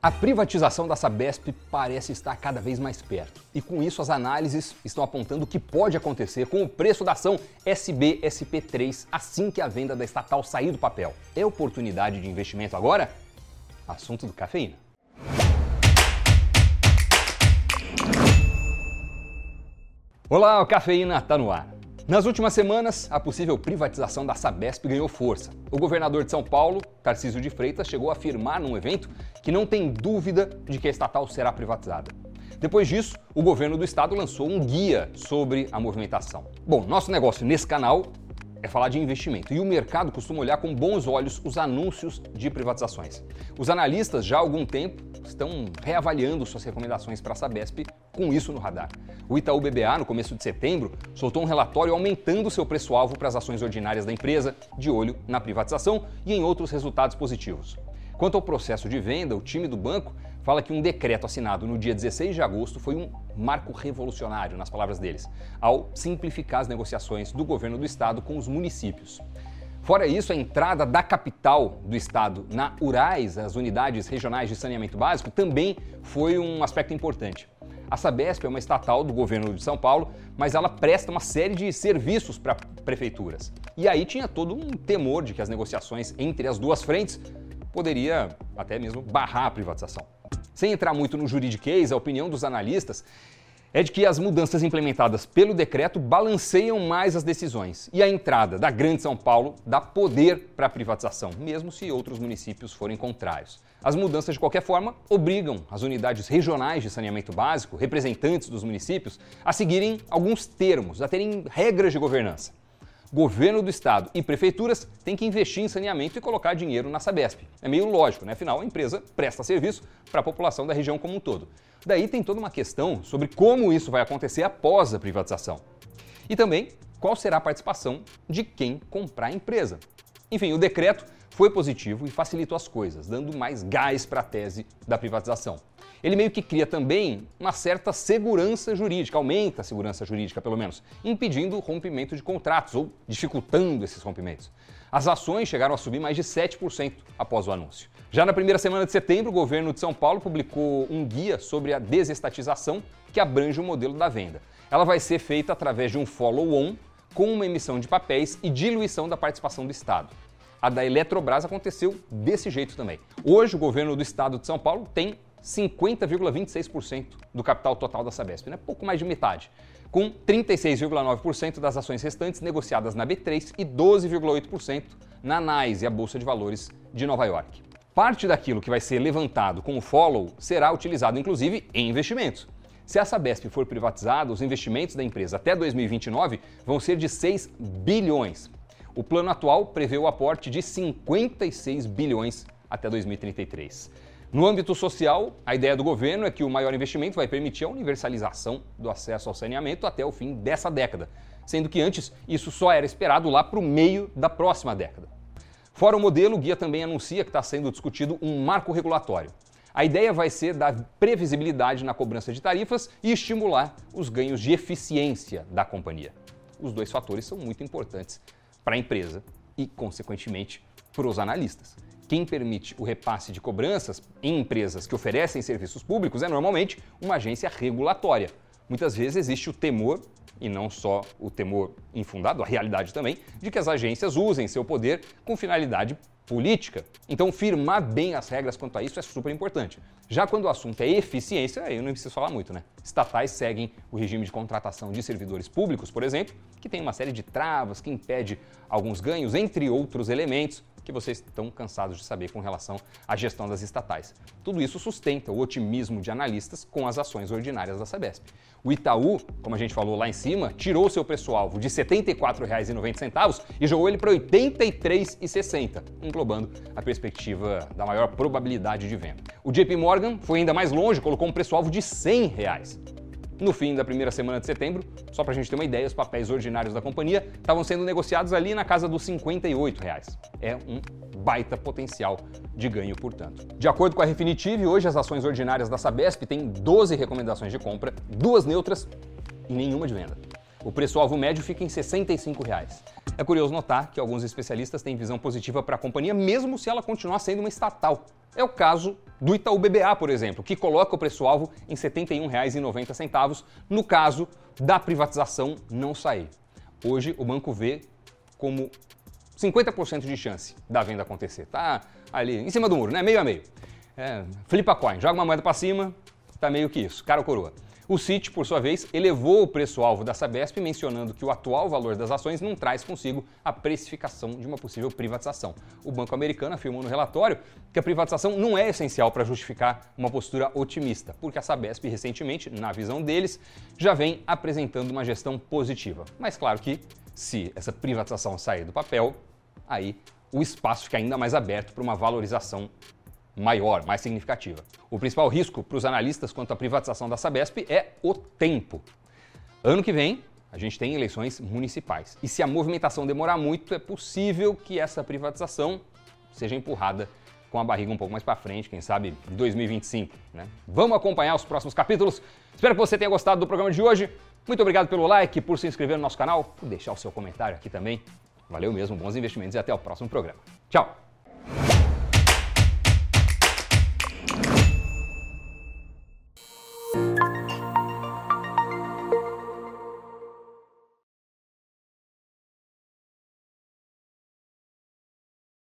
A privatização da Sabesp parece estar cada vez mais perto. E com isso, as análises estão apontando o que pode acontecer com o preço da ação SBSP3 assim que a venda da estatal sair do papel. É oportunidade de investimento agora? Assunto do cafeína. Olá, o Cafeína está no ar. Nas últimas semanas, a possível privatização da Sabesp ganhou força. O governador de São Paulo, Tarcísio de Freitas, chegou a afirmar num evento que não tem dúvida de que a estatal será privatizada. Depois disso, o governo do estado lançou um guia sobre a movimentação. Bom, nosso negócio nesse canal é falar de investimento e o mercado costuma olhar com bons olhos os anúncios de privatizações. Os analistas já há algum tempo estão reavaliando suas recomendações para a Sabesp com isso no radar. O Itaú BBA, no começo de setembro, soltou um relatório aumentando seu preço-alvo para as ações ordinárias da empresa, de olho na privatização e em outros resultados positivos. Quanto ao processo de venda, o time do banco fala que um decreto assinado no dia 16 de agosto foi um marco revolucionário, nas palavras deles, ao simplificar as negociações do governo do estado com os municípios. Fora isso, a entrada da capital do estado na URAIS, as unidades regionais de saneamento básico, também foi um aspecto importante. A Sabesp é uma estatal do governo de São Paulo, mas ela presta uma série de serviços para prefeituras. E aí tinha todo um temor de que as negociações entre as duas frentes poderia até mesmo barrar a privatização. Sem entrar muito no juridiquês, a opinião dos analistas é de que as mudanças implementadas pelo decreto balanceiam mais as decisões e a entrada da Grande São Paulo dá poder para a privatização, mesmo se outros municípios forem contrários. As mudanças, de qualquer forma, obrigam as unidades regionais de saneamento básico, representantes dos municípios, a seguirem alguns termos, a terem regras de governança. Governo do estado e prefeituras têm que investir em saneamento e colocar dinheiro na Sabesp. É meio lógico, né? Afinal, a empresa presta serviço para a população da região como um todo. Daí tem toda uma questão sobre como isso vai acontecer após a privatização. E também qual será a participação de quem comprar a empresa. Enfim, o decreto foi positivo e facilitou as coisas, dando mais gás para a tese da privatização. Ele meio que cria também uma certa segurança jurídica, aumenta a segurança jurídica, pelo menos, impedindo o rompimento de contratos ou dificultando esses rompimentos. As ações chegaram a subir mais de 7% após o anúncio. Já na primeira semana de setembro, o governo de São Paulo publicou um guia sobre a desestatização que abrange o modelo da venda. Ela vai ser feita através de um follow-on com uma emissão de papéis e diluição da participação do Estado. A da Eletrobras aconteceu desse jeito também. Hoje, o governo do Estado de São Paulo tem 50,26% do capital total da Sabesp, né? pouco mais de metade, com 36,9% das ações restantes negociadas na B3 e 12,8% na NYSE, a Bolsa de Valores de Nova York. Parte daquilo que vai ser levantado com o follow será utilizado inclusive em investimentos. Se a Sabesp for privatizada, os investimentos da empresa até 2029 vão ser de 6 bilhões. O plano atual prevê o aporte de 56 bilhões até 2033. No âmbito social, a ideia do governo é que o maior investimento vai permitir a universalização do acesso ao saneamento até o fim dessa década, sendo que antes isso só era esperado lá para o meio da próxima década. Fora o modelo, o guia também anuncia que está sendo discutido um marco regulatório. A ideia vai ser dar previsibilidade na cobrança de tarifas e estimular os ganhos de eficiência da companhia. Os dois fatores são muito importantes para a empresa e, consequentemente, para os analistas. Quem permite o repasse de cobranças em empresas que oferecem serviços públicos é normalmente uma agência regulatória. Muitas vezes existe o temor e não só o temor infundado, a realidade também, de que as agências usem seu poder com finalidade política. Então, firmar bem as regras quanto a isso é super importante. Já quando o assunto é eficiência, aí eu não preciso falar muito, né? Estatais seguem o regime de contratação de servidores públicos, por exemplo, que tem uma série de travas que impede alguns ganhos, entre outros elementos, que vocês estão cansados de saber com relação à gestão das estatais. Tudo isso sustenta o otimismo de analistas com as ações ordinárias da Sabesp. O Itaú, como a gente falou lá em cima, tirou seu preço-alvo de R$ 74,90 e jogou ele para R$ 83,60, englobando a perspectiva da maior probabilidade de venda. O JP Morgan foi ainda mais longe, colocou um preço-alvo de 100 reais. No fim da primeira semana de setembro, só para a gente ter uma ideia, os papéis ordinários da companhia estavam sendo negociados ali na casa dos 58 reais. É um baita potencial de ganho, portanto. De acordo com a Refinitiv, hoje as ações ordinárias da Sabesp têm 12 recomendações de compra, duas neutras e nenhuma de venda. O preço-alvo médio fica em 65 reais. É curioso notar que alguns especialistas têm visão positiva para a companhia, mesmo se ela continuar sendo uma estatal. É o caso do Itaú BBA, por exemplo, que coloca o preço-alvo em R$ 71,90 no caso da privatização não sair. Hoje o banco vê como 50% de chance da venda acontecer. Tá ali em cima do muro, né? Meio a meio. É, flipa coin, joga uma moeda para cima, tá meio que isso, cara ou coroa. O Citi, por sua vez, elevou o preço-alvo da Sabesp, mencionando que o atual valor das ações não traz consigo a precificação de uma possível privatização. O Banco Americano afirmou no relatório que a privatização não é essencial para justificar uma postura otimista, porque a Sabesp, recentemente, na visão deles, já vem apresentando uma gestão positiva. Mas claro que, se essa privatização sair do papel, aí o espaço fica ainda mais aberto para uma valorização maior, mais significativa. O principal risco para os analistas quanto à privatização da Sabesp é o tempo. Ano que vem, a gente tem eleições municipais. E se a movimentação demorar muito, é possível que essa privatização seja empurrada com a barriga um pouco mais para frente, quem sabe 2025. Né? Vamos acompanhar os próximos capítulos. Espero que você tenha gostado do programa de hoje. Muito obrigado pelo like, por se inscrever no nosso canal, por deixar o seu comentário aqui também. Valeu mesmo, bons investimentos e até o próximo programa. Tchau!